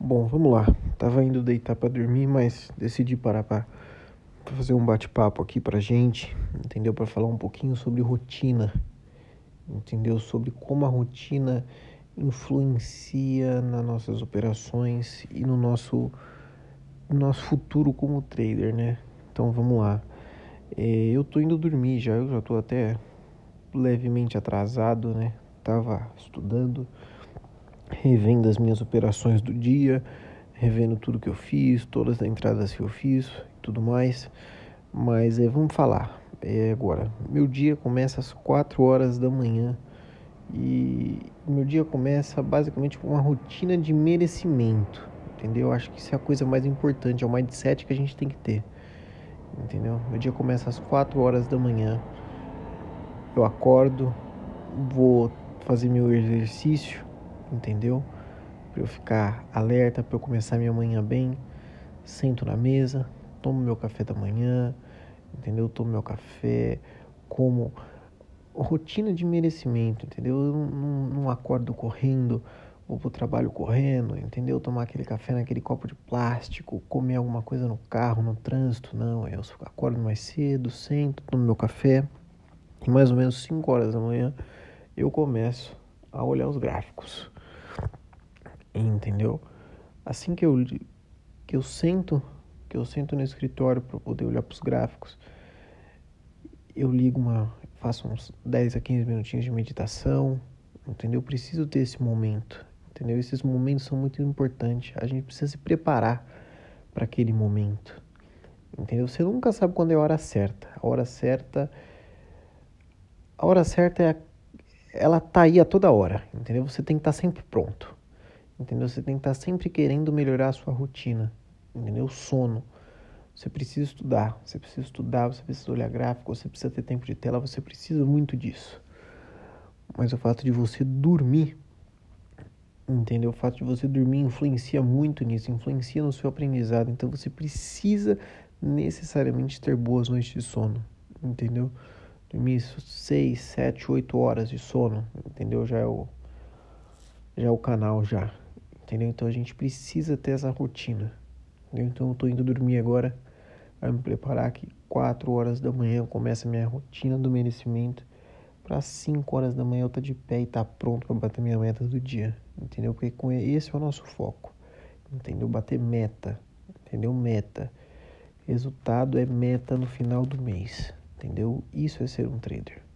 Bom, vamos lá. Tava indo deitar para dormir, mas decidi parar para fazer um bate-papo aqui pra gente, entendeu? Para falar um pouquinho sobre rotina, entendeu? Sobre como a rotina influencia nas nossas operações e no nosso no nosso futuro como trader, né? Então vamos lá. É, eu tô indo dormir já, eu já tô até levemente atrasado, né? Tava estudando revendo as minhas operações do dia, revendo tudo que eu fiz, todas as entradas que eu fiz e tudo mais. Mas é, vamos falar é, agora. Meu dia começa às 4 horas da manhã e meu dia começa basicamente com uma rotina de merecimento, entendeu? Acho que isso é a coisa mais importante, é o mindset que a gente tem que ter, entendeu? Meu dia começa às 4 horas da manhã, eu acordo, vou fazer meu exercício, entendeu? Para eu ficar alerta, para eu começar minha manhã bem. Sento na mesa, tomo meu café da manhã, entendeu? Tomo meu café, como rotina de merecimento, entendeu? Eu não, não, acordo correndo, vou pro trabalho correndo, entendeu? Tomar aquele café naquele copo de plástico, comer alguma coisa no carro, no trânsito, não. Eu acordo mais cedo, sento, tomo meu café. E mais ou menos 5 horas da manhã eu começo a olhar os gráficos entendeu? Assim que eu que eu sento, que eu sento no escritório para poder olhar para os gráficos, eu ligo uma, faço uns 10 a 15 minutinhos de meditação, entendeu? Eu preciso ter esse momento, entendeu? Esses momentos são muito importantes. A gente precisa se preparar para aquele momento. Entendeu? Você nunca sabe quando é a hora certa. A hora certa a hora certa é ela tá aí a toda hora, entendeu? Você tem que estar tá sempre pronto. Entendeu? Você tem que estar sempre querendo melhorar a sua rotina. Entendeu? O sono. Você precisa estudar, você precisa estudar, você precisa olhar gráfico, você precisa ter tempo de tela, você precisa muito disso. Mas o fato de você dormir, entendeu? O fato de você dormir influencia muito nisso, influencia no seu aprendizado. Então você precisa necessariamente ter boas noites de sono, entendeu? Dormir 6, 7, 8 horas de sono, entendeu? Já é o já é o canal já entendeu? Então a gente precisa ter essa rotina, entendeu? Então eu tô indo dormir agora, vai me preparar que 4 horas da manhã começa a minha rotina do merecimento, para 5 horas da manhã eu tá de pé e tá pronto para bater minha meta do dia, entendeu? Porque com esse é o nosso foco, entendeu? Bater meta, entendeu? Meta. Resultado é meta no final do mês, entendeu? Isso é ser um trader.